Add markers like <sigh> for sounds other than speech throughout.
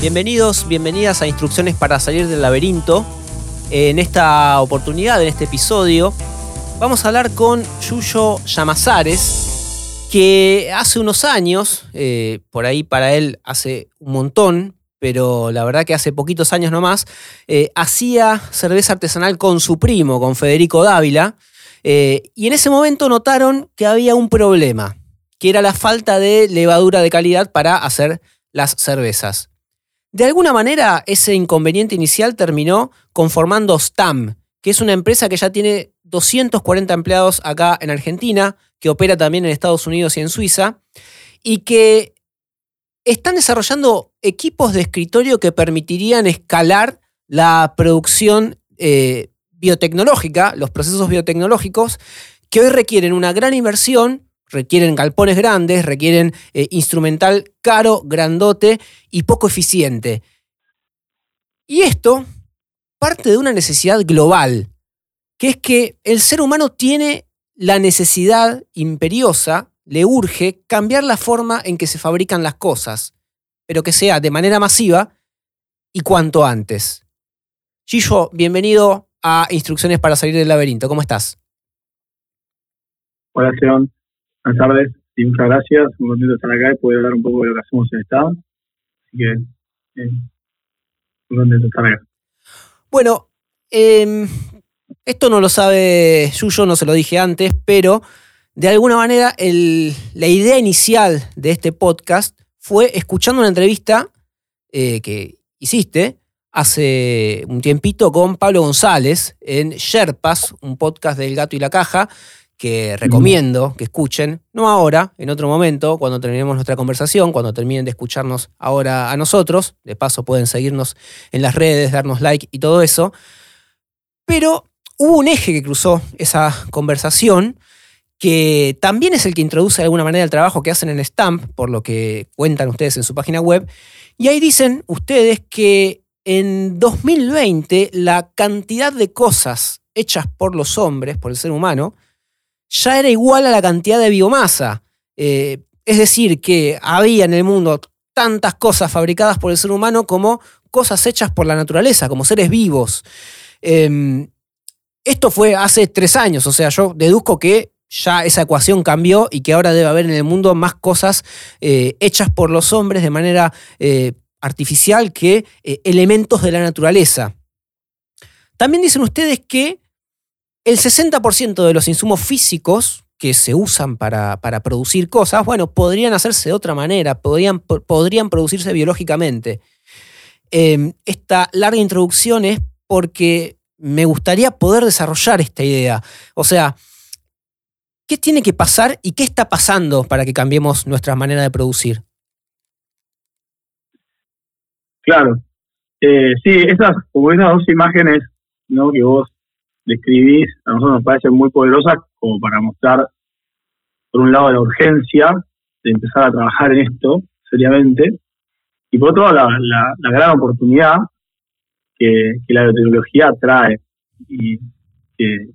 Bienvenidos, bienvenidas a Instrucciones para salir del laberinto. En esta oportunidad, en este episodio, vamos a hablar con Yuyo Llamazares, que hace unos años, eh, por ahí para él hace un montón, pero la verdad que hace poquitos años nomás, eh, hacía cerveza artesanal con su primo, con Federico Dávila, eh, y en ese momento notaron que había un problema, que era la falta de levadura de calidad para hacer las cervezas. De alguna manera, ese inconveniente inicial terminó conformando STAM, que es una empresa que ya tiene 240 empleados acá en Argentina, que opera también en Estados Unidos y en Suiza, y que están desarrollando equipos de escritorio que permitirían escalar la producción eh, biotecnológica, los procesos biotecnológicos, que hoy requieren una gran inversión requieren galpones grandes, requieren eh, instrumental caro, grandote y poco eficiente. Y esto parte de una necesidad global, que es que el ser humano tiene la necesidad imperiosa, le urge cambiar la forma en que se fabrican las cosas, pero que sea de manera masiva y cuanto antes. Gillo, bienvenido a Instrucciones para salir del laberinto. ¿Cómo estás? Hola, Sean. Buenas tardes y muchas gracias. Muy contento de estar acá y poder hablar un poco de lo que hacemos en Estado. Así que, eh, muy contento estar acá. Bueno, em, esto no lo sabe Yuyo, no se lo dije antes, pero de alguna manera la idea inicial de este podcast fue escuchando una entrevista eh, que hiciste hace un tiempito con Pablo González en Sherpas, un podcast del Gato y la Caja, que recomiendo que escuchen, no ahora, en otro momento, cuando terminemos nuestra conversación, cuando terminen de escucharnos ahora a nosotros, de paso pueden seguirnos en las redes, darnos like y todo eso, pero hubo un eje que cruzó esa conversación que también es el que introduce de alguna manera el trabajo que hacen en Stamp, por lo que cuentan ustedes en su página web, y ahí dicen ustedes que en 2020 la cantidad de cosas hechas por los hombres, por el ser humano, ya era igual a la cantidad de biomasa. Eh, es decir, que había en el mundo tantas cosas fabricadas por el ser humano como cosas hechas por la naturaleza, como seres vivos. Em, esto fue hace tres años, o sea, yo deduzco que ya esa ecuación cambió y que ahora debe haber en el mundo más cosas eh, hechas por los hombres de manera eh, artificial que elementos de la naturaleza. También dicen ustedes que el 60% de los insumos físicos que se usan para, producir cosas, bueno, podrían hacerse de otra manera, podrían, podrían producirse biológicamente. Em, esta larga introducción es porque me gustaría poder desarrollar esta idea. O sea, ¿qué tiene que pasar y qué está pasando para que cambiemos nuestra manera de producir? Claro. Eh, sí, esas, como esas dos imágenes ¿no? que vos describís, a nosotros nos parecen muy poderosas como para mostrar, por un lado, la urgencia de empezar a trabajar en esto seriamente, y por otro lado, la, gran oportunidad que, la biotecnología trae y que,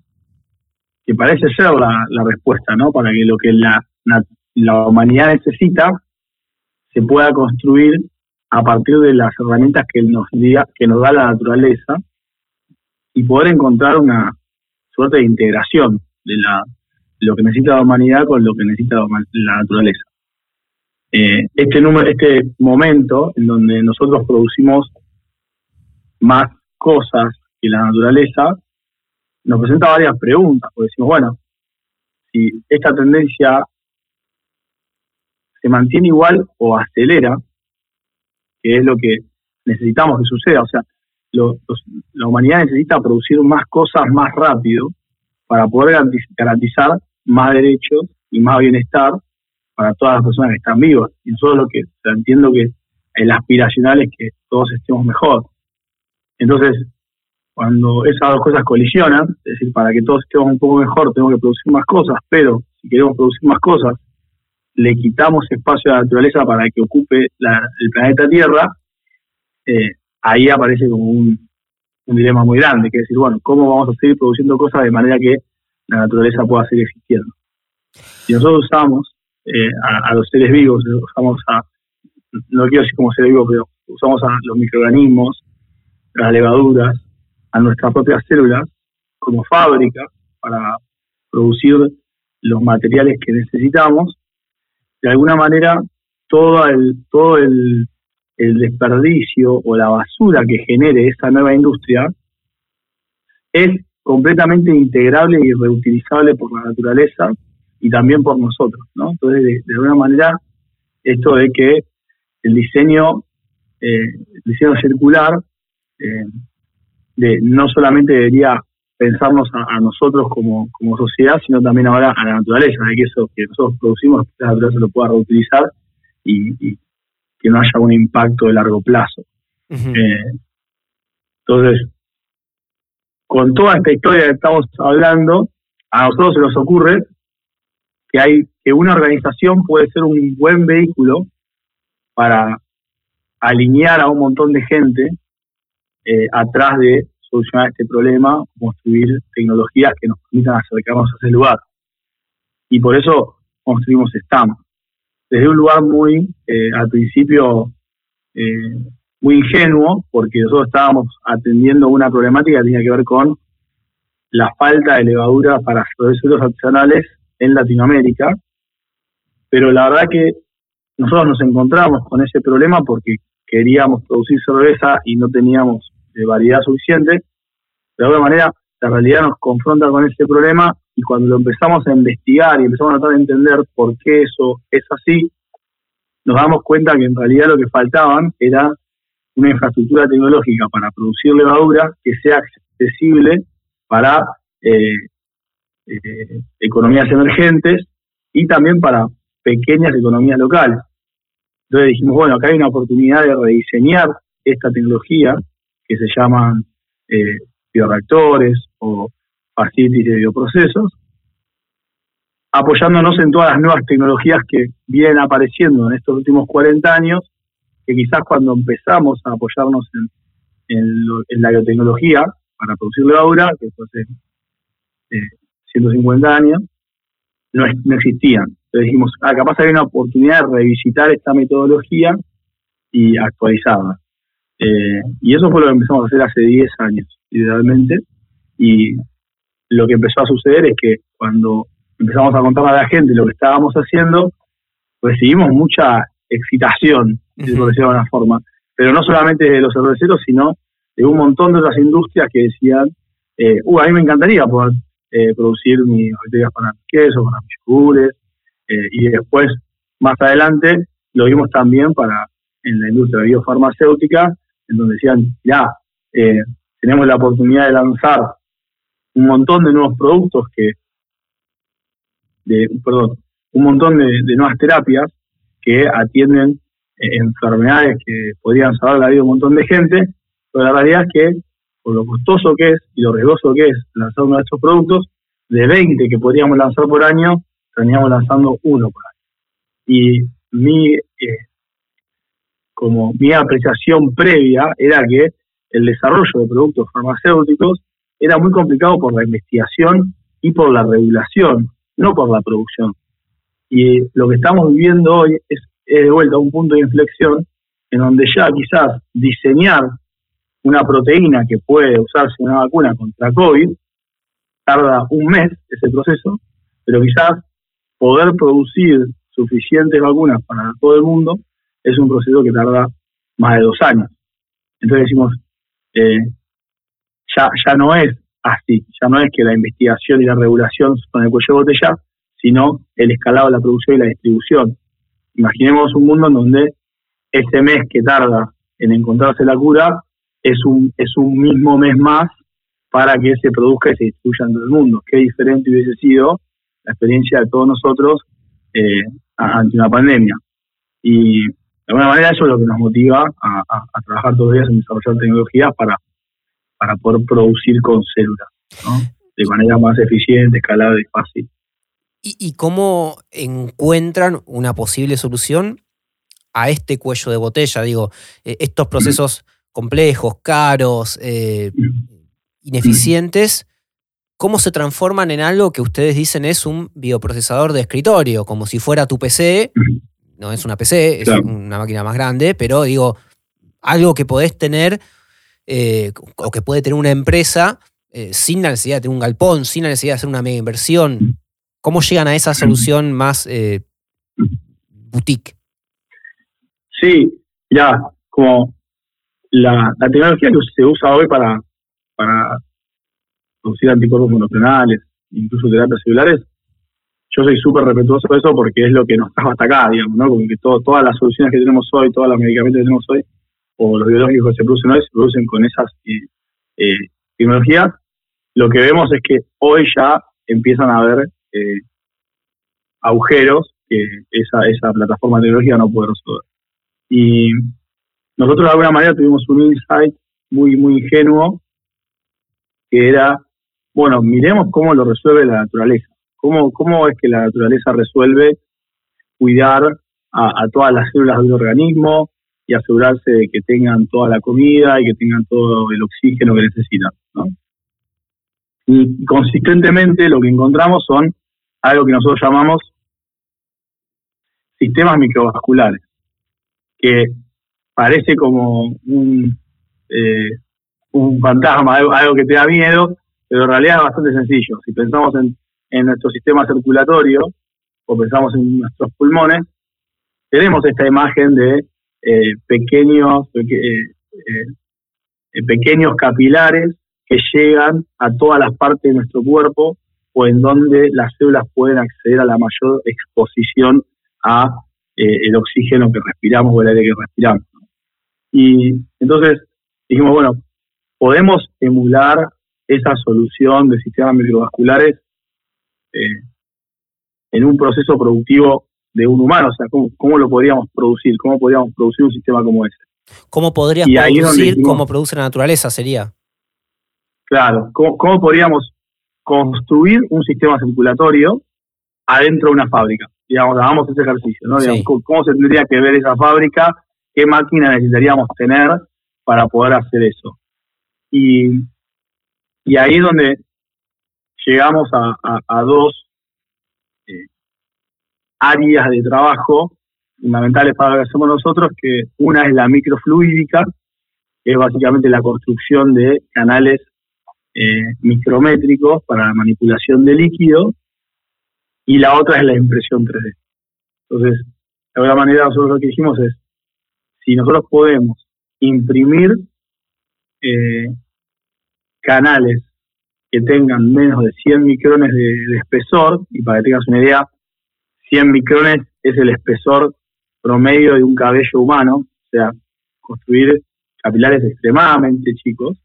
parece ser la, respuesta, ¿no? Para que lo que la, la humanidad necesita se pueda construir a partir de las herramientas que nos, que nos da la naturaleza y poder encontrar una suerte de integración de, la, lo que necesita la humanidad con lo que necesita la naturaleza. Eh, este, número, este momento en donde nosotros producimos más cosas que la naturaleza, nos presenta varias preguntas, porque decimos, bueno, si esta tendencia se mantiene igual o acelera, que es lo que necesitamos que suceda, o sea, la humanidad necesita producir más cosas más rápido para poder garantizar más derechos y más bienestar para todas las personas que están vivas. Y es lo que entiendo que el aspiracional es que todos estemos mejor. Entonces, cuando esas dos cosas colisionan, es decir, para que todos estemos un poco mejor tenemos que producir más cosas, pero si queremos producir más cosas, le quitamos espacio a la naturaleza para que ocupe el planeta Tierra, eh, ahí aparece como un, dilema muy grande, que es decir, bueno, ¿cómo vamos a seguir produciendo cosas de manera que la naturaleza pueda seguir existiendo? Si nosotros usamos eh, a, los seres vivos, usamos a, no quiero decir como seres vivos, pero usamos a los microorganismos, las levaduras, a nuestras propias células como fábrica para producir los materiales que necesitamos, de alguna manera todo el, todo el, el desperdicio o la basura que genere esa nueva industria es completamente integrable y reutilizable por la naturaleza y también por nosotros, ¿no? Entonces, de, alguna manera, esto de que el diseño, eh, el diseño circular, eh, de, no solamente debería pensarnos a, nosotros como, sociedad, sino también ahora a la naturaleza, de que eso que nosotros producimos, la naturaleza lo pueda reutilizar y, que no haya un impacto de largo plazo. Eh, entonces, con toda esta historia que estamos hablando, a nosotros se nos ocurre que hay que una organización puede ser un buen vehículo para alinear a un montón de gente eh, atrás de solucionar este problema, construir tecnologías que nos permitan acercarnos a ese lugar. Y por eso construimos STAM. Desde un lugar muy, eh, al principio, eh, muy ingenuo, porque nosotros estábamos atendiendo una problemática que tenía que ver con la falta de levadura para cerveceros artesanales en Latinoamérica, pero la verdad que nosotros nos encontramos con ese problema porque queríamos producir cerveza y no teníamos de variedad suficiente. De alguna manera, la realidad nos confronta con ese problema y cuando lo empezamos a investigar y empezamos a tratar de entender por qué eso es así, nos damos cuenta que en realidad lo que faltaban era una infraestructura tecnológica para producir levadura que sea accesible para eh, eh, economías emergentes y también para pequeñas economías locales. Entonces dijimos, bueno, acá hay una oportunidad de rediseñar esta tecnología que se llaman eh, bioreactores o facilities de bioprocesos, apoyándonos en todas las nuevas tecnologías que vienen apareciendo en estos últimos 40 años, que quizás cuando empezamos a apoyarnos en, la biotecnología para producir levadura, que fue hace 150 eh, años, no, existían. Entonces dijimos, ah, capaz hay una oportunidad de revisitar esta metodología y actualizarla. Eh, y eso fue lo que empezamos a hacer hace 10 años, idealmente. Y lo que empezó a suceder es que cuando empezamos a contar a la gente lo que estábamos haciendo, recibimos mucha excitación, por decirlo de alguna forma. Pero no solamente de los cerveceros, sino de un montón de otras industrias que decían, eh, uh, a mí me encantaría poder eh, producir mis bacterias para mis quesos, para mis yogures, eh, y después, más adelante, lo vimos también para en la industria biofarmacéutica, en donde decían, ya, eh, tenemos la oportunidad de lanzar un montón de nuevos productos que, de, perdón, un montón de, nuevas terapias que atienden eh, enfermedades que podrían salvar la vida de un montón de gente, pero la realidad es que, por lo costoso que es y lo riesgoso que es lanzar uno de estos productos, de 20 que podríamos lanzar por año, terminamos lanzando uno por año. Y mi eh, como mi apreciación previa era que el desarrollo de productos farmacéuticos era muy complicado por la investigación y por la regulación, no por la producción. Y lo que estamos viviendo hoy es, de vuelta a un punto de inflexión en donde ya quizás diseñar una proteína que puede usarse en una vacuna contra COVID tarda un mes ese proceso, pero quizás poder producir suficientes vacunas para todo el mundo es un proceso que tarda más de dos años. Entonces decimos, eh, ya, ya no es así, ya no es que la investigación y la regulación son el cuello de botella, sino el escalado de la producción y la distribución. Imaginemos un mundo en donde ese mes que tarda en encontrarse la cura es un, es un mismo mes más para que se produzca y se distribuya en todo el mundo. Qué diferente hubiese sido la experiencia de todos nosotros eh, ante una pandemia. Y de alguna manera eso es lo que nos motiva a, trabajar todos los días en desarrollar tecnologías para, para poder producir con células, de manera más eficiente, escalada y fácil. ¿Y, cómo encuentran una posible solución a este cuello de botella? Digo, eh, estos procesos complejos, caros, eh, ineficientes, ¿cómo se transforman en algo que ustedes dicen es un bioprocesador de escritorio, como si fuera tu PC no es una PC, es una máquina más grande, pero digo, algo que podés tener eh, o que puede tener una empresa eh, sin la necesidad de tener un galpón, sin la necesidad de hacer una mega inversión. ¿Cómo llegan a esa solución más eh, boutique? Sí, ya, como la, tecnología que se usa hoy para, para producir anticuerpos monoclonales, incluso terapias celulares, yo soy súper respetuoso de eso porque es lo que nos trajo hasta acá, digamos, ¿no? Como que todas las soluciones que tenemos hoy, todos los medicamentos que tenemos hoy, o los biológicos se producen hoy, se producen con esas eh, eh, tecnologías. Lo que vemos es que hoy ya empiezan a haber eh, agujeros que esa, esa plataforma tecnológica no puede resolver. Y nosotros de alguna manera tuvimos un insight muy, muy ingenuo, que era, bueno, miremos cómo lo resuelve la naturaleza. ¿Cómo, cómo es que la naturaleza resuelve cuidar a, todas las células del organismo y asegurarse de que tengan toda la comida y que tengan todo el oxígeno que necesitan. Y consistentemente lo que encontramos son algo que nosotros llamamos sistemas microvasculares, que parece como un, eh, un fantasma, algo, que te da miedo, pero en realidad es bastante sencillo. Si pensamos en, nuestro sistema circulatorio o pensamos en nuestros pulmones, tenemos esta imagen de eh, pequeños, eh, pequeños capilares que llegan a todas las partes de nuestro cuerpo o en donde las células pueden acceder a la mayor exposición a el oxígeno que respiramos o el aire que respiramos. Y entonces dijimos, bueno, podemos emular esa solución de sistemas microvasculares eh, en un proceso productivo de un humano, o sea, ¿cómo, lo podríamos producir? ¿Cómo podríamos producir un sistema como ese? ¿Cómo podrías producir cómo produce la naturaleza? Sería. Claro, ¿cómo, podríamos construir un sistema circulatorio adentro de una fábrica? Digamos, hagamos ese ejercicio, ¿no? ¿Cómo se tendría que ver esa fábrica qué máquina necesitaríamos tener para poder hacer eso. Y, ahí es donde llegamos a, dos eh, áreas de trabajo fundamentales para lo que hacemos nosotros, que una es la microfluídica, que es básicamente la construcción de canales eh, micrométricos para la manipulación de líquido, y la otra es la impresión 3D. Entonces, de alguna manera nosotros lo que dijimos es, si nosotros podemos imprimir eh, canales que tengan menos de 100 micrones de, espesor, y para que tengas una idea, 100 micrones es el espesor promedio de un cabello humano, o sea, construir capilares extremadamente chicos,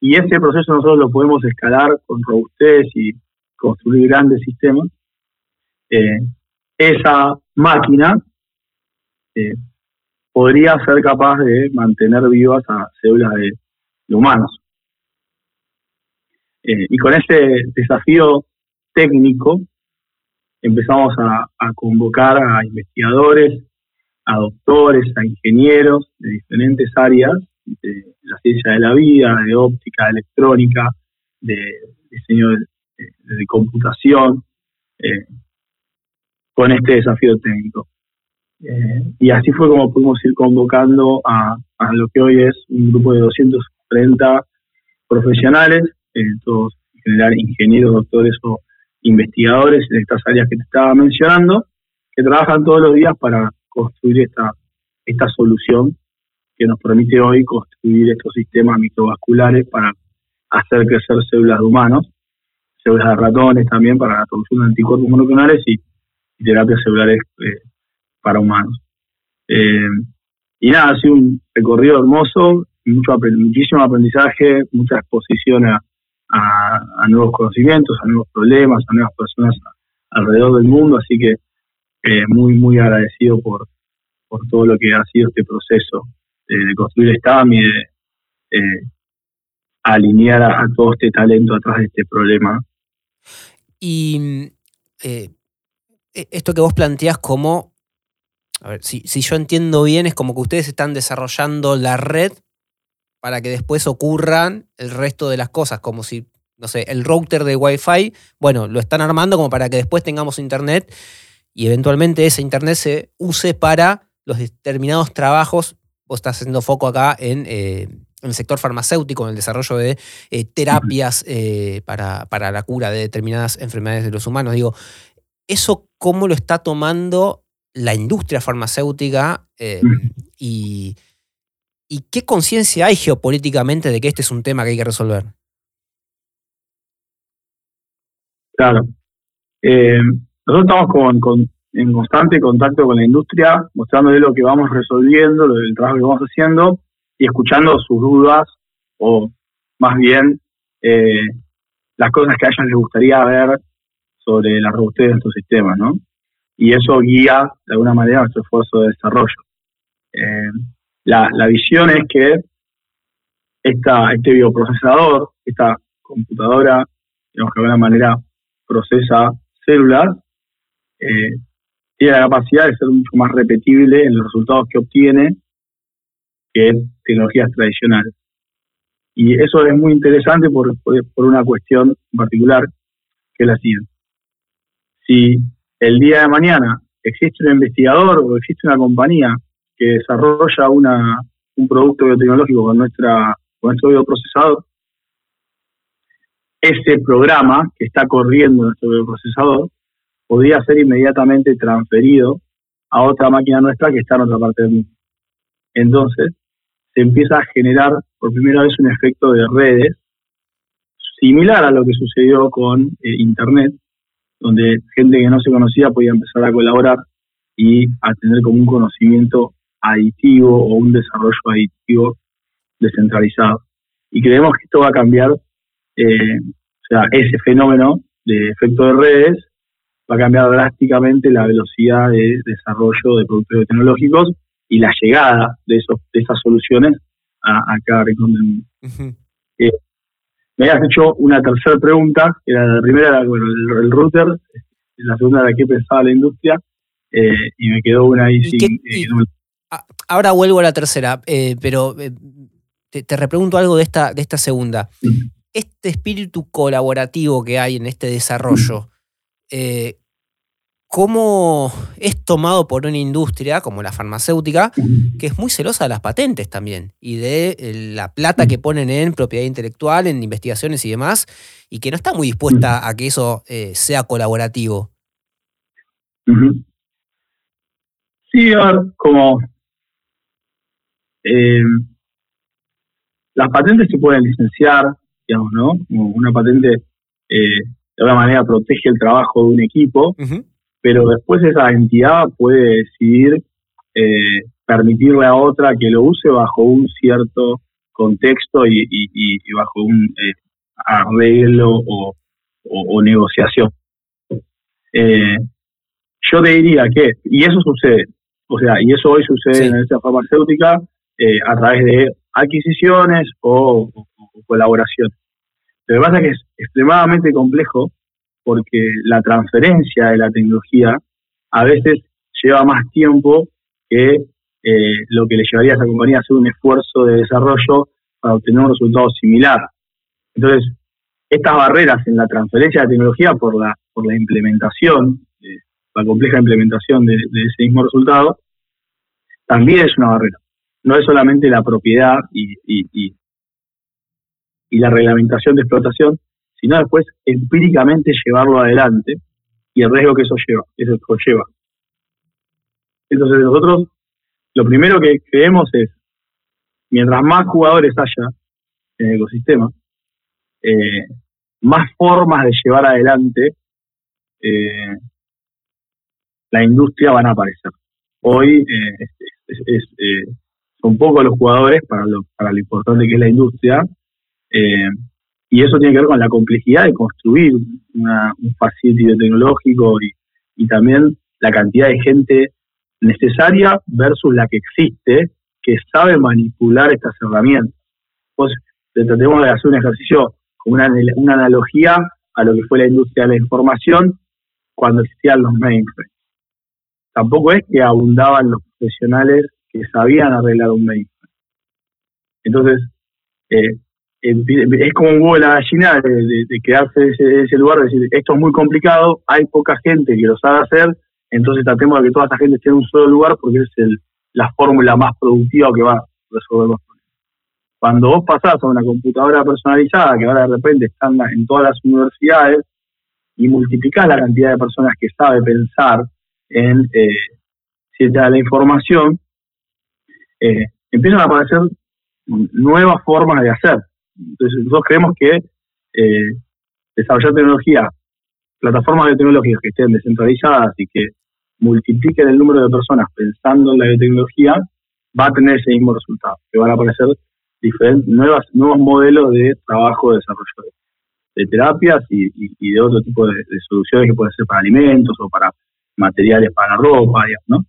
y ese proceso nosotros lo podemos escalar con robustez y construir grandes sistemas. Eh, esa máquina eh, podría ser capaz de mantener vivas a células de, humanos. Eh, y con ese desafío técnico empezamos a, convocar a investigadores, a doctores, a ingenieros de diferentes áreas de la ciencia de la vida, de óptica, de electrónica, de diseño de, computación, eh, con este desafío técnico. Eh, y así fue como pudimos ir convocando a, lo que hoy es un grupo de 230 profesionales, eh, todos en general ingenieros, doctores o investigadores en estas áreas que te estaba mencionando, que trabajan todos los días para construir esta, esta solución que nos permite hoy construir estos sistemas microvasculares para hacer crecer células de humanos, células de ratones también para la producción de anticuerpos monoclonales y, terapias celulares eh, para humanos. Eh, y nada, ha sido un recorrido hermoso, mucho, muchísimo aprendizaje, mucha exposición a, nuevos conocimientos, a nuevos problemas, a nuevas personas alrededor del mundo, así que eh, muy, muy agradecido por, por todo lo que ha sido este proceso de construir STAM y de eh, alinear a, todo este talento atrás de este problema. Y e-, esto que vos planteás como a ver, si, yo entiendo bien, es como que ustedes están desarrollando la red para que después ocurran el resto de las cosas, como si, no sé, el router de Wi-Fi, bueno, lo están armando como para que después tengamos internet y eventualmente ese internet se use para los determinados trabajos, vos estás haciendo foco acá en, el sector farmacéutico, en el desarrollo de terapias para, para la cura de determinadas enfermedades de los humanos. Digo, ¿eso cómo lo está tomando la industria farmacéutica y, y qué conciencia hay geopolíticamente de que este es un tema que hay que resolver? Claro. Eh, nosotros estamos en constante contacto con la industria, mostrándole lo que vamos resolviendo, lo del trabajo que vamos haciendo y escuchando sus dudas o más bien eh, las cosas que a ellos les gustaría ver sobre la robustez de estos sistemas, ¿no? Y eso guía de alguna manera nuestro esfuerzo de desarrollo. Eh, la, la, visión es que esta, este bioprocesador, esta computadora, digamos que de alguna manera procesa células, eh, tiene la capacidad de ser mucho más repetible en los resultados que obtiene que tecnologías tradicionales. Y eso es muy interesante por, por, una cuestión en particular, que es la siguiente. Si el día de mañana existe un investigador o existe una compañía que desarrolla una, un producto biotecnológico con, nuestra, con nuestro bioprocesador, ese programa que está corriendo en nuestro bioprocesador podría ser inmediatamente transferido a otra máquina nuestra que está en otra parte del mundo. Entonces, se empieza a generar por primera vez un efecto de redes similar a lo que sucedió con eh, Internet, donde gente que no se conocía podía empezar a colaborar y a tener como un conocimiento aditivo o un desarrollo aditivo descentralizado. Y creemos que esto va a cambiar eh, o sea, ese fenómeno de efecto de redes va a cambiar drásticamente la velocidad de desarrollo de productos tecnológicos y la llegada de, esos, de esas soluciones a, cada rincón del mundo. Eh, me habías hecho una tercera pregunta, que era la primera era el, router, la segunda era qué pensaba la industria, eh, y me quedó una ahí sin... ahora vuelvo a la tercera, pero te, te, repregunto algo de esta, de esta segunda. Este espíritu colaborativo que hay en este desarrollo, eh, ¿cómo es tomado por una industria como la farmacéutica, que es muy celosa de las patentes también y de eh, la plata que ponen en propiedad intelectual, en investigaciones y demás, y que no está muy dispuesta a que eso eh, sea colaborativo? Sí, a ver, como las patentes se pueden licenciar, ¿no? una patente eh, de alguna manera protege el trabajo de un equipo, pero después esa entidad puede decidir eh, permitirle a otra que lo use bajo un cierto contexto y, bajo un eh, arreglo o, negociación. yo te diría que, y eso sucede, o sea, y eso hoy sucede en la industria farmacéutica a través de adquisiciones o, colaboraciones. Lo que pasa es que es extremadamente complejo porque la transferencia de la tecnología a veces lleva más tiempo que eh, lo que le llevaría a esa compañía a hacer un esfuerzo de desarrollo para obtener un resultado similar. Entonces, estas barreras en la transferencia de tecnología por la, por la implementación, eh, la compleja implementación de, ese mismo resultado, también es una barrera. No es solamente la propiedad y, y la reglamentación de explotación, sino después empíricamente llevarlo adelante y el riesgo que eso lleva, eso conlleva. Entonces nosotros lo primero que creemos es, mientras más jugadores haya en el ecosistema, eh, más formas de llevar adelante eh, la industria van a aparecer. Hoy eh, son pocos los jugadores para lo, para lo importante que es la industria, eh, y eso tiene que ver con la complejidad de construir un facility tecnológico y, y también la cantidad de gente necesaria versus la que existe que sabe manipular estas herramientas. Pues tratemos de hacer un ejercicio con una, una analogía a lo que fue la industria de la información cuando existían los mainframes. Tampoco es que abundaban los profesionales que sabían arreglar un mainframe. Entonces, eh, es como un huevo de la gallina de, quedarse en ese, lugar, de decir, esto es muy complicado, hay poca gente que lo sabe hacer, entonces tratemos de que toda esa gente esté en un solo lugar porque es el, la fórmula más productiva que va a resolver los problemas. Cuando vos pasás a una computadora personalizada, que ahora de repente están en todas las universidades, y multiplicás la cantidad de personas que sabe pensar en eh, cierta la información, eh, empiezan a aparecer nuevas formas de hacer. Entonces, nosotros creemos que eh, desarrollar tecnología, plataformas de tecnología que estén descentralizadas y que multipliquen el número de personas pensando en la biotecnología, va a tener ese mismo resultado, que van a aparecer diferentes, nuevas, nuevos modelos de trabajo, de desarrollo de, terapias y, de otro tipo de, soluciones que pueden ser para alimentos o para materiales para ropa, ¿no?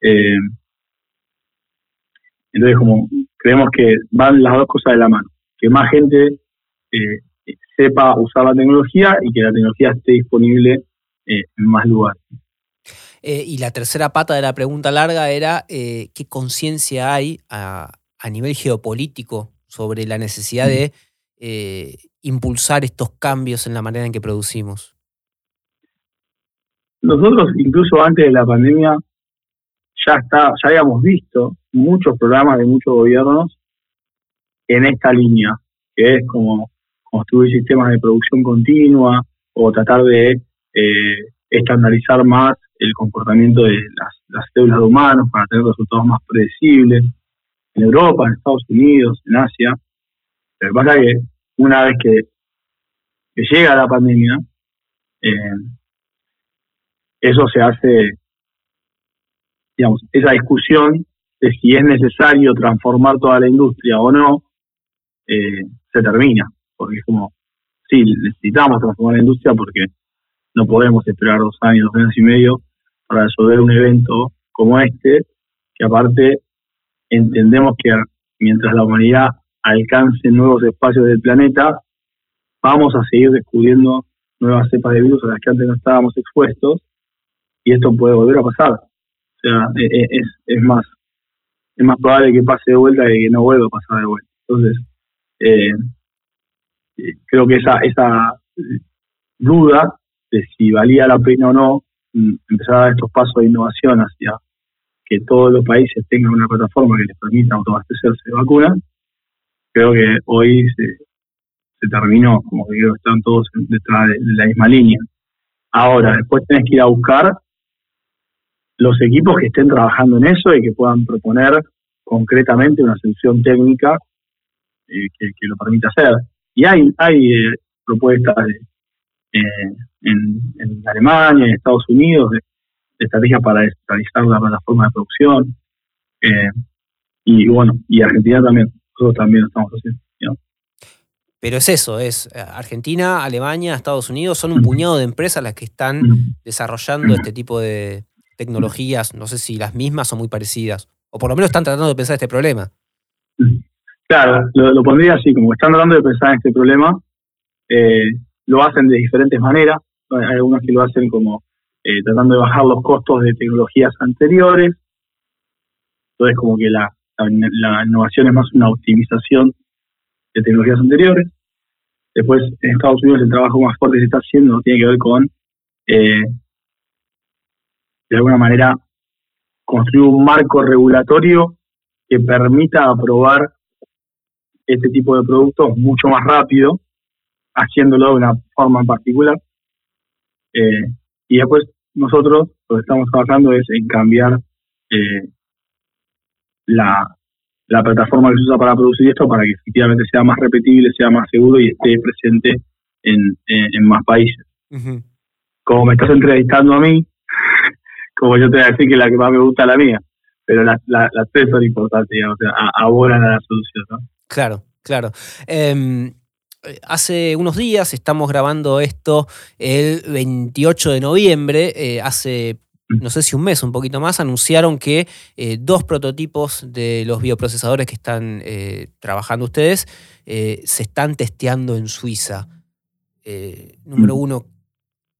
Eh, entonces, como creemos que van las dos cosas de la mano, que más gente eh, sepa usar la tecnología y que la tecnología esté disponible eh, en más lugares. Eh, y la tercera pata de la pregunta larga era qué conciencia hay a, nivel geopolítico sobre la necesidad de impulsar estos cambios en la manera en que producimos. Nosotros, incluso antes de la pandemia, ya está, ya habíamos visto muchos programas de muchos gobiernos en esta línea, que es como construir sistemas de producción continua o tratar de eh, estandarizar más el comportamiento de las, las células de humanos para tener resultados más predecibles en Europa, en Estados Unidos, en Asia. Lo que pasa es que una vez que, llega la pandemia, eh, eso se hace, digamos, esa discusión de si es necesario transformar toda la industria o no, eh, se termina porque es como, sí, necesitamos transformar la industria porque no podemos esperar dos años, dos años y medio para resolver un evento como este, que aparte entendemos que mientras la humanidad alcance nuevos espacios del planeta, vamos a seguir descubriendo nuevas cepas de virus a las que antes no estábamos expuestos y esto puede volver a pasar. O sea, e, e, es, es más es más probable que pase de vuelta que que no vuelva a pasar de vuelta. Entonces, eh, creo que esa, esa duda de si valía la pena o no mm, empezar a dar estos pasos de innovación hacia que todos los países tengan una plataforma que les permita autoabastecerse de vacunas, creo que hoy se, terminó, como que están todos detrás de la misma línea. Ahora, después tenés que ir a buscar los equipos que estén trabajando en eso y que puedan proponer concretamente una solución técnica eh, que, que, lo permita hacer. Y hay, hay eh, propuestas eh, en, Alemania, en Estados Unidos, de, estrategias para descentralizar la plataforma de producción. Eh, y bueno, y Argentina también, nosotros también lo estamos haciendo. Pero es eso, es Argentina, Alemania, Estados Unidos, son un puñado de empresas las que están desarrollando este tipo de tecnologías, no sé si las mismas o muy parecidas, o por lo menos están tratando de pensar este problema. Claro, lo, pondría así, como están tratando de pensar en este problema, eh, lo hacen de diferentes maneras. Hay algunos que lo hacen como eh, tratando de bajar los costos de tecnologías anteriores. Entonces, como que la, innovación es más una optimización de tecnologías anteriores. Después, en Estados Unidos, el trabajo más fuerte que se está haciendo tiene que ver con, eh, de alguna manera, construir un marco regulatorio que permita aprobar este tipo de productos mucho más rápido, haciéndolo de una forma en particular. Eh, y después nosotros lo que estamos trabajando es en cambiar eh, la, plataforma que se usa para producir esto para que efectivamente sea más repetible, sea más seguro y esté presente en, más países. Como me estás entrevistando a mí, como yo te voy a decir que la que más me gusta es la mía, pero las tres son importantes, digamos, abonan a la solución. ¿no? Claro, claro. Em, hace unos días, estamos grabando esto el 28 de noviembre, eh, hace no sé si un mes, un poquito más, anunciaron que eh, dos prototipos de los bioprocesadores que están eh, trabajando ustedes se están testeando en Suiza. número mm. uno,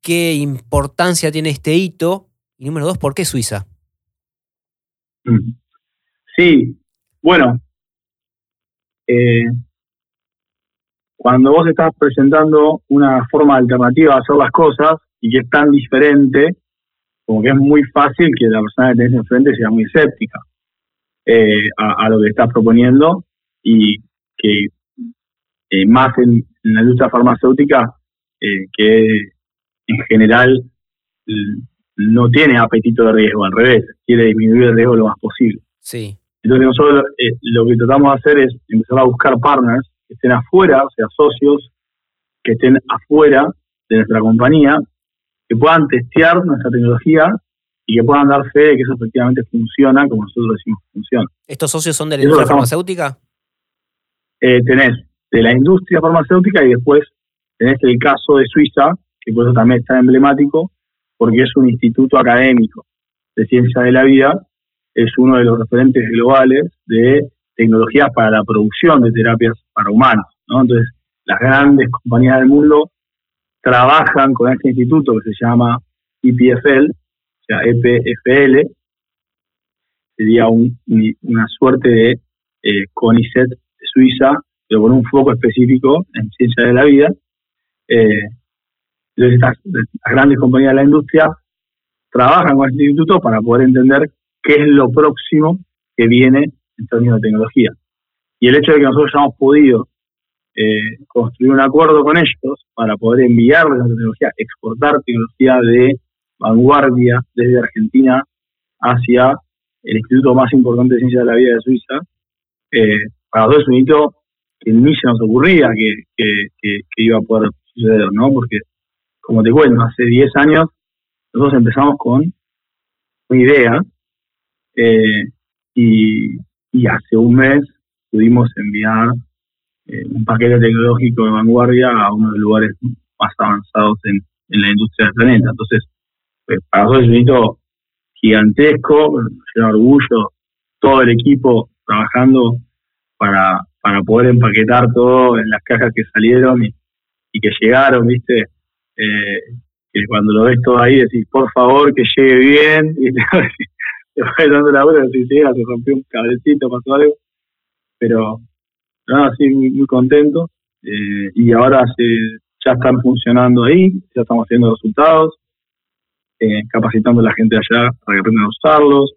¿qué importancia tiene este hito? Y número dos, ¿por qué Suiza? Mm. Sí, bueno, eh, cuando vos estás presentando una forma alternativa de hacer las cosas y que es tan diferente, como que es muy fácil que la persona que tenés enfrente sea muy escéptica. eh, a, lo que estás proponiendo y que eh, más en, la industria farmacéutica eh, que en general no tiene apetito de riesgo, al revés, quiere disminuir el riesgo lo más posible. Sí. Entonces nosotros lo que tratamos de hacer es empezar a buscar partners que estén afuera, o sea, socios que estén afuera de nuestra compañía, que puedan testear nuestra tecnología y que puedan dar fe de que eso efectivamente funciona como nosotros decimos que funciona. ¿Estos socios son de la industria farmacéutica? Eh, tenés de la industria farmacéutica y después tenés el caso de Suiza, que por eso también está emblemático, porque es un instituto académico de ciencia de la vida, es uno de los referentes globales de tecnologías para la producción de terapias para humanos. Entonces, las grandes compañías del mundo trabajan con este instituto que se llama EPFL, o sea, EPFL, sería una suerte de eh, CONICET de Suiza, pero con un foco específico en ciencia de la vida. Eh, estas, las grandes compañías de la industria trabajan con este instituto para poder entender qué es lo próximo que viene en términos de tecnología. Y el hecho de que nosotros hayamos podido eh, construir un acuerdo con ellos para poder enviarles la tecnología, exportar tecnología de vanguardia desde Argentina hacia el instituto más importante de ciencia de la vida de Suiza, eh, para nosotros es un hito que ni se nos ocurría que, iba a poder suceder, ¿no? Porque, como te cuento, hace 10 años nosotros empezamos con una idea eh, y, hace un mes pudimos enviar eh, un paquete tecnológico de vanguardia a uno de los lugares más avanzados en, en la industria del planeta. Entonces, pues, para nosotros es un hito gigantesco, nos orgullo, todo el equipo trabajando para, para poder empaquetar todo en las cajas que salieron y, que llegaron, ¿viste? Eh, que cuando lo ves todo ahí decís, por favor, que llegue bien, <laughs> y te vas dando la vuelta, si llega, se rompió un cablecito, pasó algo, pero no, sí, muy, contento, eh, y ahora se, ya están funcionando ahí, ya estamos haciendo resultados, eh, capacitando a la gente allá para que aprendan a usarlos.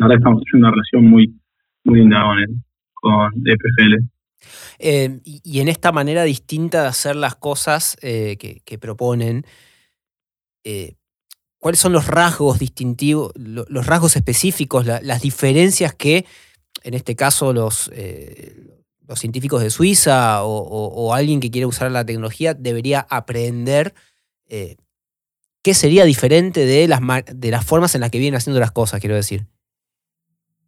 Ahora estamos haciendo una relación muy, muy linda con, EPFL. Eh, y, en esta manera distinta de hacer las cosas eh, que, proponen, ¿cuáles son los rasgos distintivos, los rasgos específicos, las diferencias que, en este caso, los, los científicos de Suiza o, alguien que quiere usar la tecnología debería aprender ¿qué sería diferente de las, de las formas en las que vienen haciendo las cosas, quiero decir?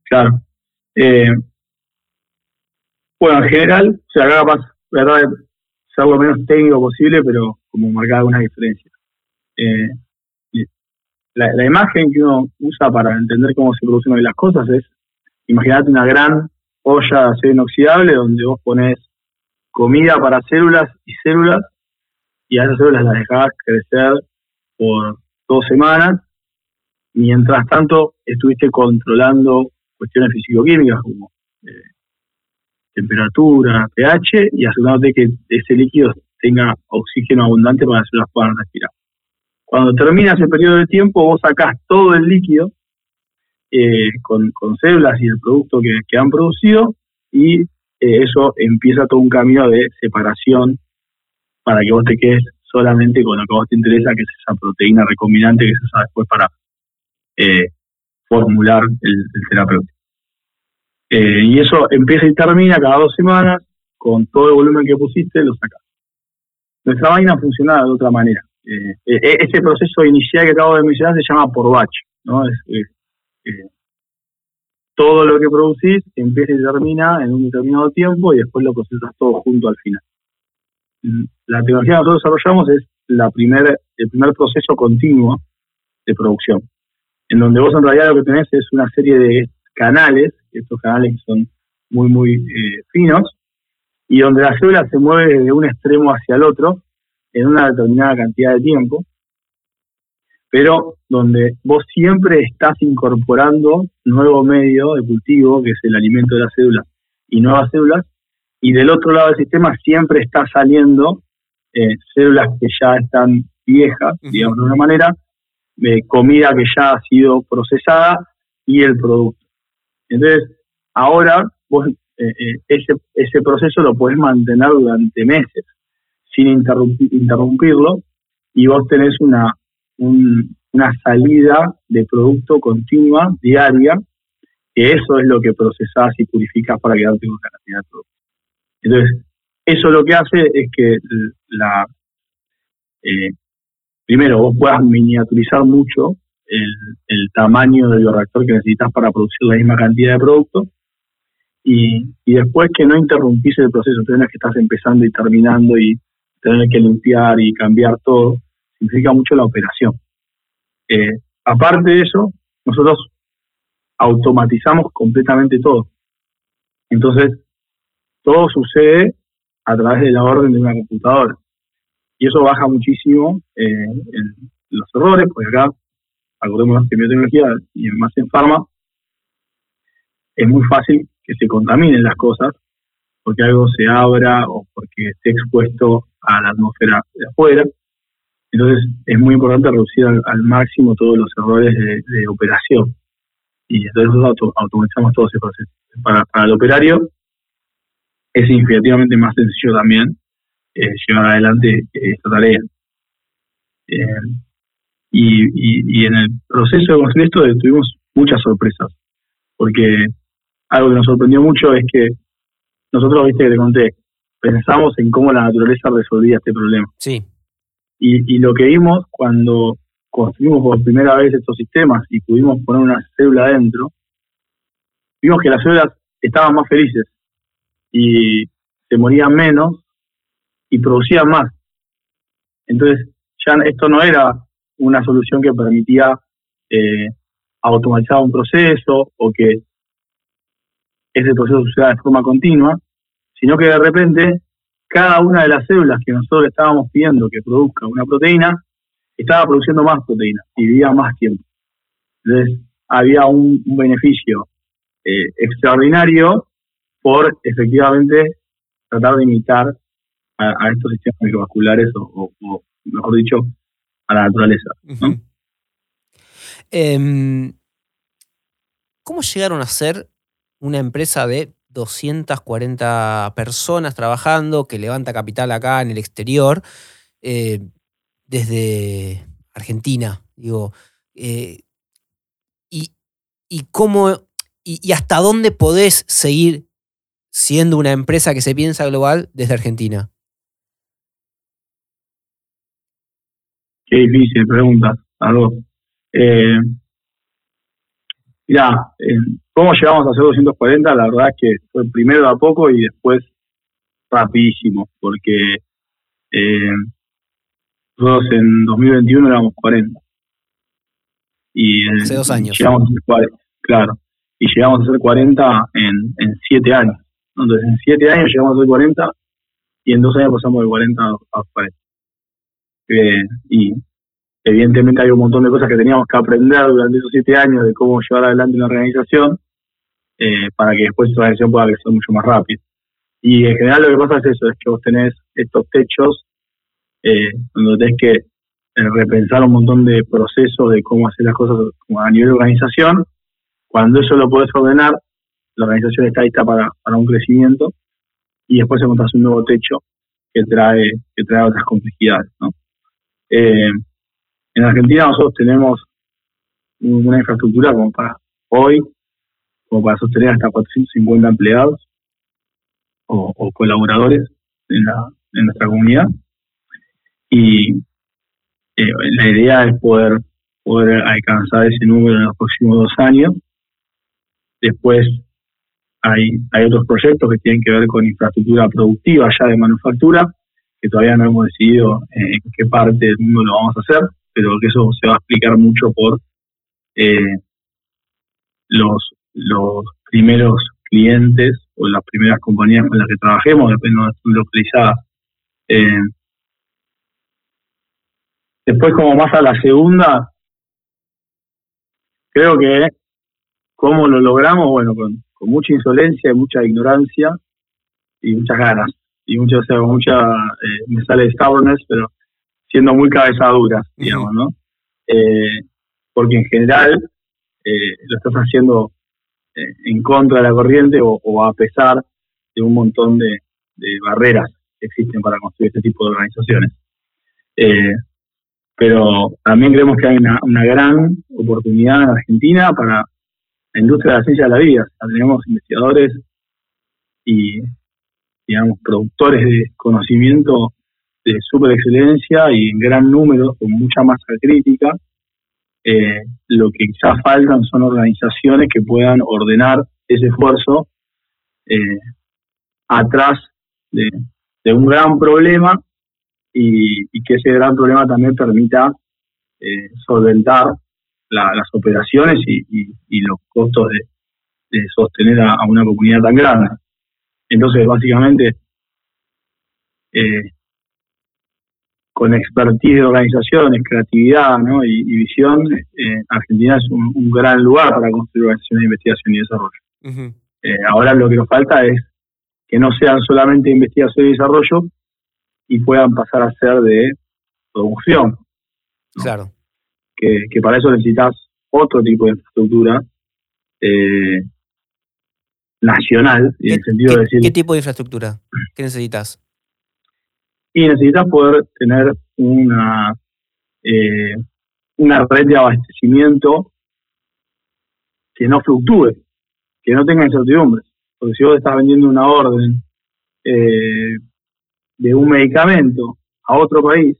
Claro. Bueno, en general, se acá capaz, tratar de ser lo menos técnico posible, pero como marcar algunas diferencias. Eh, la, imagen que uno usa para entender cómo se producen las cosas es, imagínate una gran olla de acero inoxidable donde vos pones comida para células y células y a esas células las dejás crecer por dos semanas. Mientras tanto, estuviste controlando cuestiones físico-químicas como temperatura, pH y asegurándote que ese líquido tenga oxígeno abundante para que las células puedan respirar. Cuando termina ese periodo de tiempo, vos sacás todo el líquido eh, con, células y el producto que, han producido y eh, eso empieza todo un camino de separación para que vos te quedes solamente con lo que a vos te interesa, que es esa proteína recombinante que se usa después para eh, formular el, terapéutico. Eh, y eso empieza y termina cada dos semanas, con todo el volumen que pusiste, lo sacas. Nuestra máquina funciona de otra manera. Eh, ese proceso inicial que acabo de mencionar se llama por batch, ¿no? todo lo que producís empieza y termina en un determinado tiempo y después lo procesas todo junto al final la tecnología que nosotros desarrollamos es la primer, el primer proceso continuo de producción, en donde vos en realidad lo que tenés es una serie de canales, estos canales son muy, muy eh, finos, y donde la célula se mueve de un extremo hacia el otro en una determinada cantidad de tiempo, pero donde vos siempre estás incorporando nuevo medio de cultivo, que es el alimento de la célula, y nuevas células, y del otro lado del sistema siempre está saliendo eh, células que ya están viejas, digamos de una manera, comida que ya ha sido procesada y el producto. Entonces, ahora vos eh, eh, ese, ese proceso lo podés mantener durante meses sin interrumpirlo y vos tenés una, una salida de producto continua, diaria, que eso es lo que procesás y purificás para quedarte con la cantidad de producto. Entonces, eso lo que hace es que la eh, primero vos puedas miniaturizar mucho el, el, tamaño del bioreactor que necesitas para producir la misma cantidad de producto y, después que no interrumpís el proceso, entonces que estás empezando y terminando y tener que limpiar y cambiar todo, significa mucho la operación. Eh, aparte de eso, nosotros automatizamos completamente todo. Entonces, todo sucede a través de la orden de una computadora. Y eso baja muchísimo eh, los errores, porque acá, acordemos en biotecnología y más en farma, es muy fácil que se contaminen las cosas porque algo se abra o porque esté expuesto a la atmósfera de afuera. Entonces es muy importante reducir al, máximo todos los errores de, operación. Y entonces automatizamos todo ese proceso. Para, el operario es significativamente más sencillo también eh, llevar adelante esta tarea. Eh, y, y, en el proceso de construir esto tuvimos muchas sorpresas, porque algo que nos sorprendió mucho es que nosotros, viste que te conté, pensamos en cómo la naturaleza resolvía este problema. Sí. Y, lo que vimos cuando construimos por primera vez estos sistemas y pudimos poner una célula adentro, vimos que las células estaban más felices y se morían menos y producían más. Entonces, ya esto no era una solución que permitía eh, automatizar un proceso o que ese proceso suceda de forma continua, sino que de repente cada una de las células que nosotros estábamos pidiendo que produzca una proteína, estaba produciendo más proteína y vivía más tiempo. Entonces, había un, beneficio eh, extraordinario por efectivamente tratar de imitar a, estos sistemas microvasculares o, mejor dicho, la naturaleza. Em, ¿Cómo llegaron a ser una empresa de 240 personas trabajando, que levanta capital acá en el exterior, eh, desde Argentina. Digo, eh, y, cómo y, hasta dónde podés seguir siendo una empresa que se piensa global desde Argentina. Qué difícil pregunta, algo. Eh, Mirá, eh, ¿cómo llegamos a hacer 240? La verdad es que fue primero a poco y después rapidísimo, porque eh, nosotros en 2021 éramos 40. Y Hace dos años. Llegamos a ser 40, claro. Y llegamos a ser 40 en, en 7 años. Entonces, en 7 años llegamos a ser 40 y en 2 años pasamos de 40 a 40. Eh, y Evidentemente hay un montón de cosas que teníamos que aprender durante esos siete años de cómo llevar adelante una organización eh, para que después esa organización pueda crecer mucho más rápido. Y en general lo que pasa es eso, es que vos tenés estos techos eh, donde tenés que eh, repensar un montón de procesos de cómo hacer las cosas a nivel de organización. Cuando eso lo podés ordenar, la organización está lista para, para un crecimiento y después encontrás un nuevo techo que trae, que trae otras complejidades. ¿no? En Argentina nosotros tenemos una infraestructura como para hoy, como para sostener hasta 450 empleados o, colaboradores en, nuestra comunidad. Y eh, la idea es poder, poder alcanzar ese número en los próximos dos años. Después hay, hay otros proyectos que tienen que ver con infraestructura productiva ya de manufactura, que todavía no hemos decidido en qué parte del mundo lo vamos a hacer pero que eso se va a explicar mucho por eh, los, primeros clientes o las primeras compañías con las que trabajemos, depende de localizadas. Eh, después, como más a la segunda, creo que cómo lo logramos, bueno, con, mucha insolencia y mucha ignorancia y muchas ganas. Y mucha, o sea, mucha, eh, me sale stubbornness, pero siendo muy cabezadura, digamos, ¿no? Eh, porque en general eh, lo estás haciendo eh, en contra de la corriente o, a pesar de un montón de, barreras que existen para construir este tipo de organizaciones. Eh, pero también creemos que hay una, gran oportunidad en Argentina para la industria de la ciencia de la vida. tenemos investigadores y, digamos, productores de conocimiento de super excelencia y en gran número, con mucha masa crítica, eh, lo que quizás faltan son organizaciones que puedan ordenar ese esfuerzo eh, atrás de, un gran problema y, que ese gran problema también permita eh, solventar las operaciones y, los costos de, sostener a, una comunidad tan grande. Entonces, básicamente, con expertise de organizaciones, creatividad y, visión, eh, Argentina es un, gran lugar para construir organizaciones de investigación y desarrollo. Eh, ahora lo que nos falta es que no sean solamente investigación y desarrollo y puedan pasar a ser de producción. Claro. Que, para eso necesitas otro tipo de infraestructura eh, nacional, en el sentido de decir... ¿Qué tipo de infraestructura? ¿Qué necesitas? y necesitas poder tener una, eh, una red de abastecimiento que no fluctúe, que no tenga incertidumbres. Porque si vos estás vendiendo una orden eh, de un medicamento a otro país,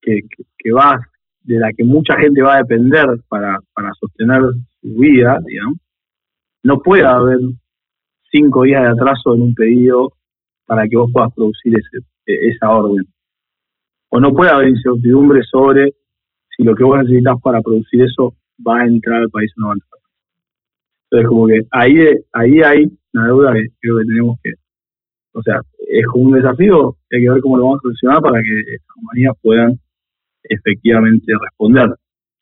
que, que, va, de la que mucha gente va a depender para, para sostener su vida, digamos, no puede haber cinco días de atraso en un pedido para que vos puedas producir e, esa orden. O no puede haber incertidumbre sobre si lo que vos necesitas para producir eso va a entrar al país o no va a entrar. Entonces, como que ahí, ahí hay una deuda que creo que tenemos que, o sea, es como un desafío, hay que ver cómo lo vamos a solucionar para que estas compañías puedan efectivamente responder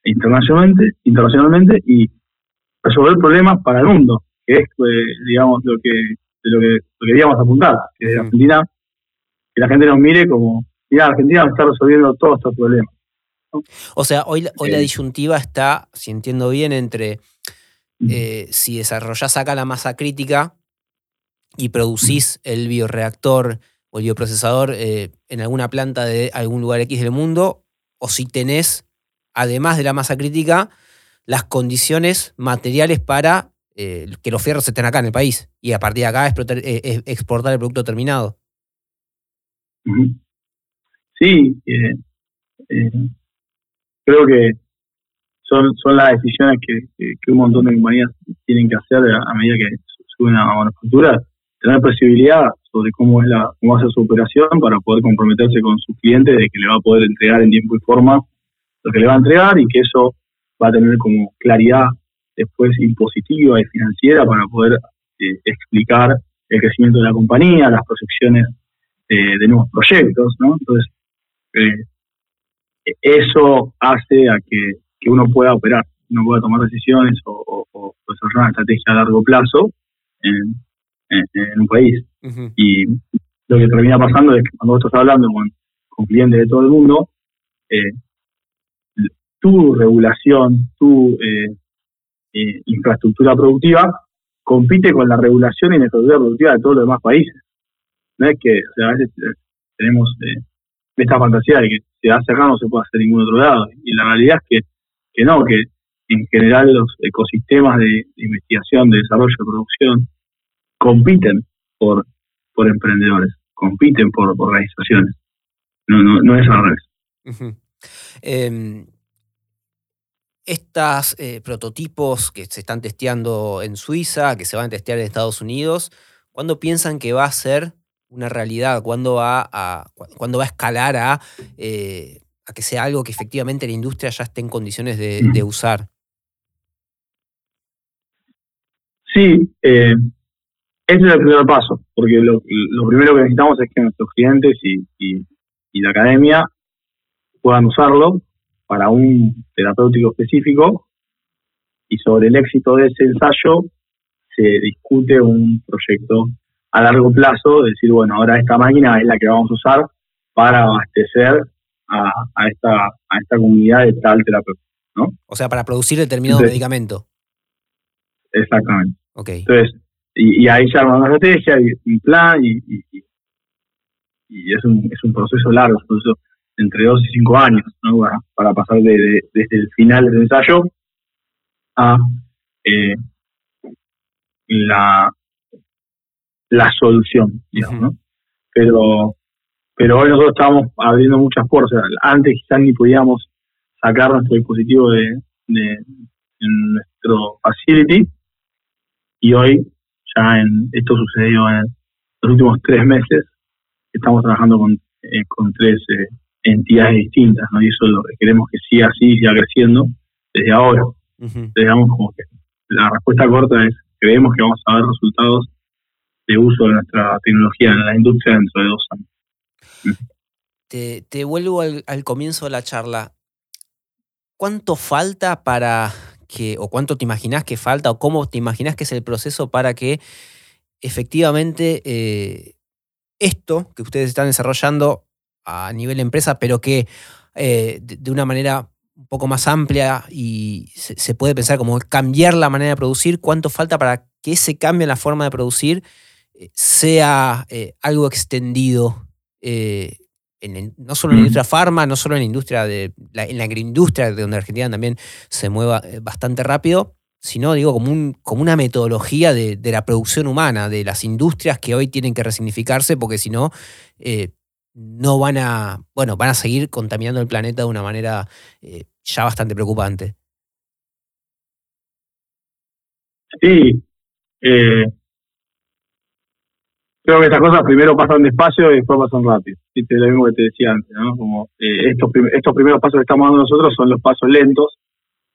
internacionalmente, internacionalmente y resolver problemas para el mundo, que es, pues, digamos, lo que de lo que, lo queríamos apuntar, que Argentina, que la gente nos mire como, mira, Argentina está resolviendo todos estos problemas. O sea, hoy, hoy la eh. disyuntiva está, si entiendo bien, entre eh, si desarrollás acá la masa crítica y producís el bioreactor o el bioprocesador eh, en alguna planta de algún lugar X del mundo, o si tenés, además de la masa crítica, las condiciones materiales para eh, que los fierros estén acá en el país. Y a partir de acá eh, exportar el producto terminado. Sí, eh, creo que son, son las decisiones que, un montón de compañías tienen que hacer a, medida que suben a manufactura, tener posibilidad sobre cómo es la cómo ser su operación para poder comprometerse con sus clientes de que le va a poder entregar en tiempo y forma lo que le va a entregar y que eso va a tener como claridad después impositiva y financiera para poder eh, explicar el crecimiento de la compañía, las proyecciones eh, de nuevos proyectos, ¿no? Entonces, eh, eso hace a que, uno pueda operar, uno pueda tomar decisiones o, desarrollar una estrategia a largo plazo en, un país. Y lo que termina pasando es que cuando vos estás hablando con, con clientes de todo el mundo, tu regulación, tu eh, infraestructura productiva compite con la regulación y infraestructura productiva de todos los demás países. No es que, a veces eh, tenemos eh, esta fantasía de que si hace acá no se puede hacer ningún otro lado. Y la realidad es que, no, que en general los ecosistemas de, investigación, de desarrollo, de producción, compiten por, por emprendedores, compiten por, organizaciones. No, no, no es al revés estos eh, prototipos que se están testeando en Suiza, que se van a testear en Estados Unidos, ¿cuándo piensan que va a ser una realidad? ¿Cuándo va a, va a escalar eh, a, que sea algo que efectivamente la industria ya esté en condiciones de, usar? Sí, eh, ese es el primer paso, porque lo, primero que necesitamos es que nuestros clientes y la academia puedan usarlo para un terapéutico específico y sobre el éxito de ese ensayo se discute un proyecto a largo plazo, decir, bueno, ahora esta máquina es la que vamos a usar para abastecer a, esta, a esta comunidad de tal terapeuta. ¿no? O sea, para producir determinado medicamento. Exactamente. Okay. Entonces, y, ahí se arma una estrategia y un plan y, y, es, un, es un proceso largo, un proceso entre dos y cinco años, ¿no? para, pasar de, desde el final del ensayo a eh, la, la solución, digamos, ¿no? Pero, pero hoy nosotros estamos abriendo muchas puertas. Antes quizás ni podíamos sacar nuestro dispositivo de, de en nuestro facility y hoy ya en esto sucedió en los últimos tres meses estamos trabajando con, eh, con tres eh, entidades distintas ¿no? y eso lo queremos que siga así siga creciendo desde ahora digamos como que la respuesta corta es creemos que vamos a ver resultados de uso de nuestra tecnología en la industria dentro de dos años. Te, te vuelvo al, al, comienzo de la charla. ¿Cuánto falta para que, o cuánto te imaginas que falta, o cómo te imaginas que es el proceso para que efectivamente eh, esto que ustedes están desarrollando a nivel empresa, pero que eh, de, una manera un poco más amplia y se, puede pensar como cambiar la manera de producir, cuánto falta para que ese cambio en la forma de producir eh, sea algo extendido no solo en la industria farma, no solo en la industria de en la agroindustria, de donde Argentina también se mueva eh, bastante rápido, sino digo como, un, como una metodología de, la producción humana, de las industrias que hoy tienen que resignificarse, porque si no, eh, no van a, bueno, van a seguir contaminando el planeta de una manera eh, ya bastante preocupante. Sí, creo que estas cosas primero pasan despacio y después pasan rápido. Lo mismo que te decía antes, ¿no? Como eh, estos, estos primeros pasos que estamos dando nosotros son los pasos lentos,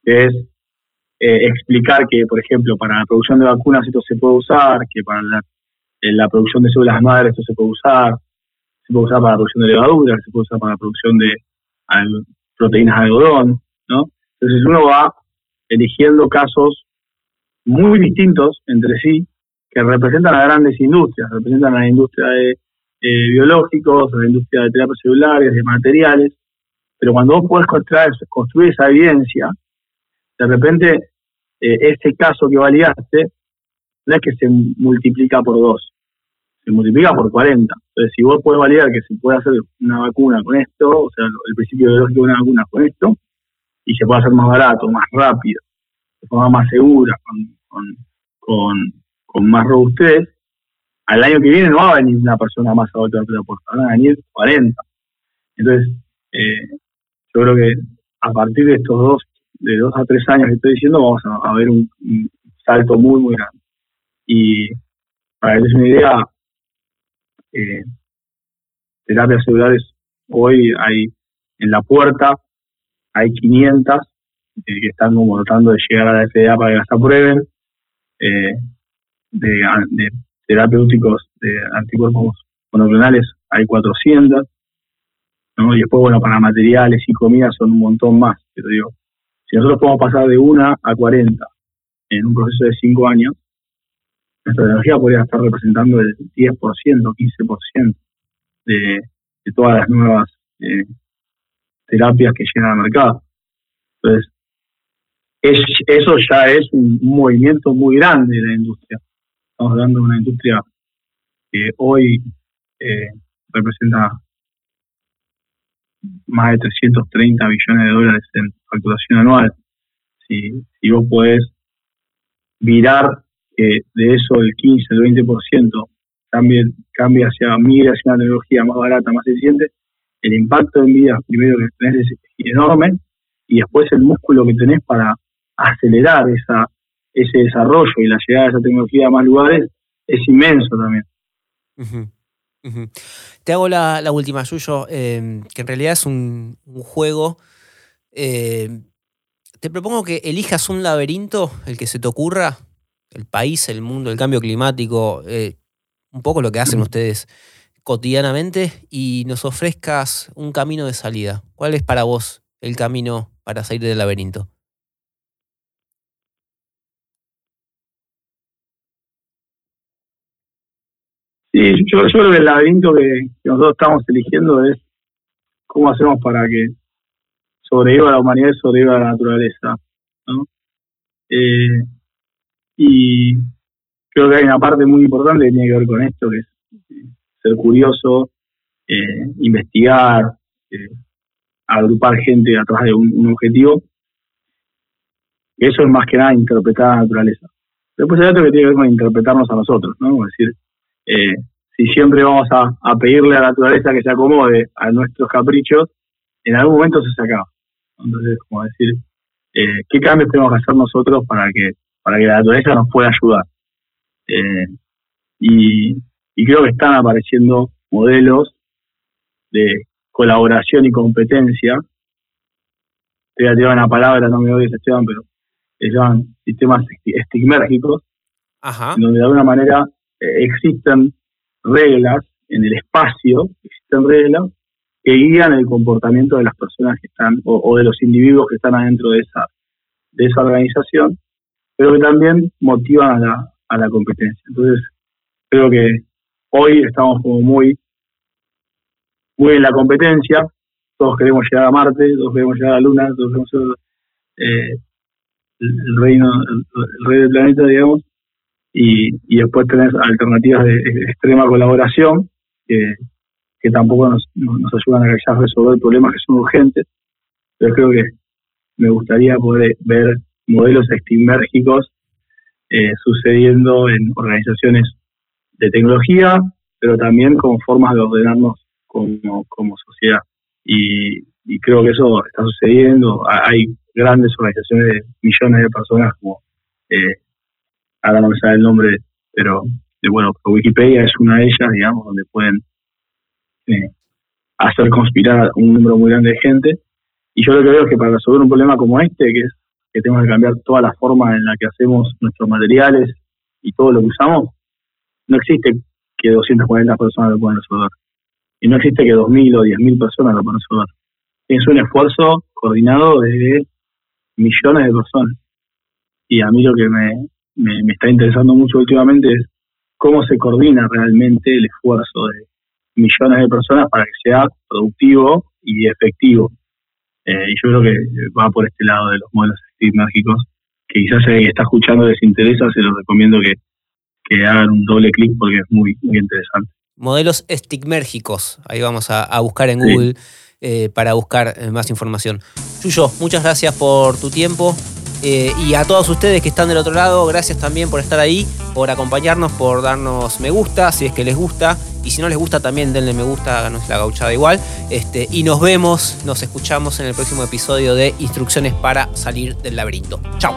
que es eh, explicar que, por ejemplo, para la producción de vacunas esto se puede usar, que para la, la producción de células madres esto se puede usar, puede usar para la producción de levadura, se puede usar para la producción de proteínas de algodón, ¿no? Entonces uno va eligiendo casos muy distintos entre sí que representan a grandes industrias, representan a la industria de eh, biológicos, a la industria de terapias celulares, de materiales, pero cuando vos podés construir, esa evidencia, de repente eh, este caso que validaste no es que se multiplica por dos, se multiplica por 40. Entonces, si vos podés validar que se puede hacer una vacuna con esto, o sea, el principio biológico de una vacuna con esto, y se puede hacer más barato, más rápido, de forma más segura, con, con más robustez, al año que viene no va a venir una persona más a otra puerta, van a venir 40. Entonces, eh, yo creo que a partir de estos dos, de dos a tres años que estoy diciendo, vamos a, ver un, salto muy, muy grande. Y para que una idea, eh, terapias celulares hoy hay en la puerta, hay 500 eh, que están como tratando de llegar a la FDA para que las aprueben. Eh, de, terapéuticos de anticuerpos monoclonales hay 400, ¿no? y después, bueno, para materiales y comidas son un montón más, pero digo, si nosotros podemos pasar de 1 a 40 en un proceso de 5 años, nuestra tecnología podría estar representando el 10%, 15% de, de todas las nuevas eh, terapias que llegan al mercado. Entonces, eso ya es un movimiento muy grande de la industria. Estamos hablando de una industria que hoy eh, representa más de 330 billones de dólares en facturación anual. Si, si vos podés virar que de eso el 15, el 20% cambie, cambie hacia, migre hacia una tecnología más barata, más eficiente, el impacto en vida primero que tenés es enorme y después el músculo que tenés para acelerar esa ese desarrollo y la llegada de esa tecnología a más lugares es inmenso también. Te hago la, última, Yuyo, em, que en realidad es un, juego. Em, te propongo que elijas un laberinto, el que se te ocurra, el país, el mundo, el cambio climático, eh, un poco lo que hacen ustedes cotidianamente, y nos ofrezcas un camino de salida. ¿Cuál es para vos el camino para salir del laberinto? Sí, yo, creo que el laberinto que, nosotros estamos eligiendo es cómo hacemos para que sobreviva la humanidad y sobreviva la naturaleza. ¿no? Eh, Y creo que hay una parte muy importante que tiene que ver con esto, que es eh, ser curioso, eh, investigar, eh, agrupar gente atrás de un, objetivo. Eso es más que nada interpretar la naturaleza. Después hay otro que tiene que ver con interpretarnos a nosotros, ¿no? Es decir, si siempre vamos a, pedirle a la naturaleza que se acomode a nuestros caprichos, en algún momento se acaba. Entonces, como decir, ¿qué cambios tenemos que hacer nosotros para que, para que la naturaleza nos pueda ayudar? Eh, y, creo que están apareciendo modelos de colaboración y competencia. Te voy a una palabra, no me odies Esteban, pero se llaman sistemas estigmérgicos, donde de alguna manera eh, existen reglas en el espacio, existen reglas que guían el comportamiento de las personas que están o, de los individuos que están adentro de esa, de esa organización, pero que también motivan a la, a la competencia. Entonces, creo que hoy estamos como muy, muy en la competencia, todos queremos llegar a Marte, todos queremos llegar a la Luna, todos queremos ser eh, el, reino, el, rey del planeta, digamos, y, y después tenés alternativas de, extrema colaboración que, que tampoco nos, nos ayudan a resolver problemas que son urgentes, pero creo que me gustaría poder ver modelos estimérgicos eh, sucediendo en organizaciones de tecnología, pero también con formas de ordenarnos como, como sociedad. Y, creo que eso está sucediendo. Hay grandes organizaciones de millones de personas, como eh, ahora no me sale el nombre, pero de, bueno, Wikipedia es una de ellas, digamos, donde pueden eh, hacer conspirar un número muy grande de gente. Y yo lo que veo es que para resolver un problema como este, que es que tenemos que cambiar toda la forma en la que hacemos nuestros materiales y todo lo que usamos, no existe que 240 personas lo puedan resolver. Y no existe que 2.000 o 10.000 personas lo puedan resolver. Es un esfuerzo coordinado de millones de personas. Y a mí lo que me, me, me está interesando mucho últimamente es cómo se coordina realmente el esfuerzo de millones de personas para que sea productivo y efectivo. Eh, y yo creo que va por este lado de los modelos estigmérgicos, que quizás alguien está escuchando les interesa, se los recomiendo que, hagan un doble clic porque es muy, muy interesante. Modelos estigmérgicos, ahí vamos a, buscar en Google eh, para buscar eh, más información. Yuyo, muchas gracias por tu tiempo, eh, y a todos ustedes que están del otro lado, gracias también por estar ahí, por acompañarnos, por darnos me gusta, si es que les gusta. Y si no les gusta, también denle me gusta, háganos la gauchada igual. Este, y nos vemos, nos escuchamos en el próximo episodio de Instrucciones para salir del laberinto. Chao.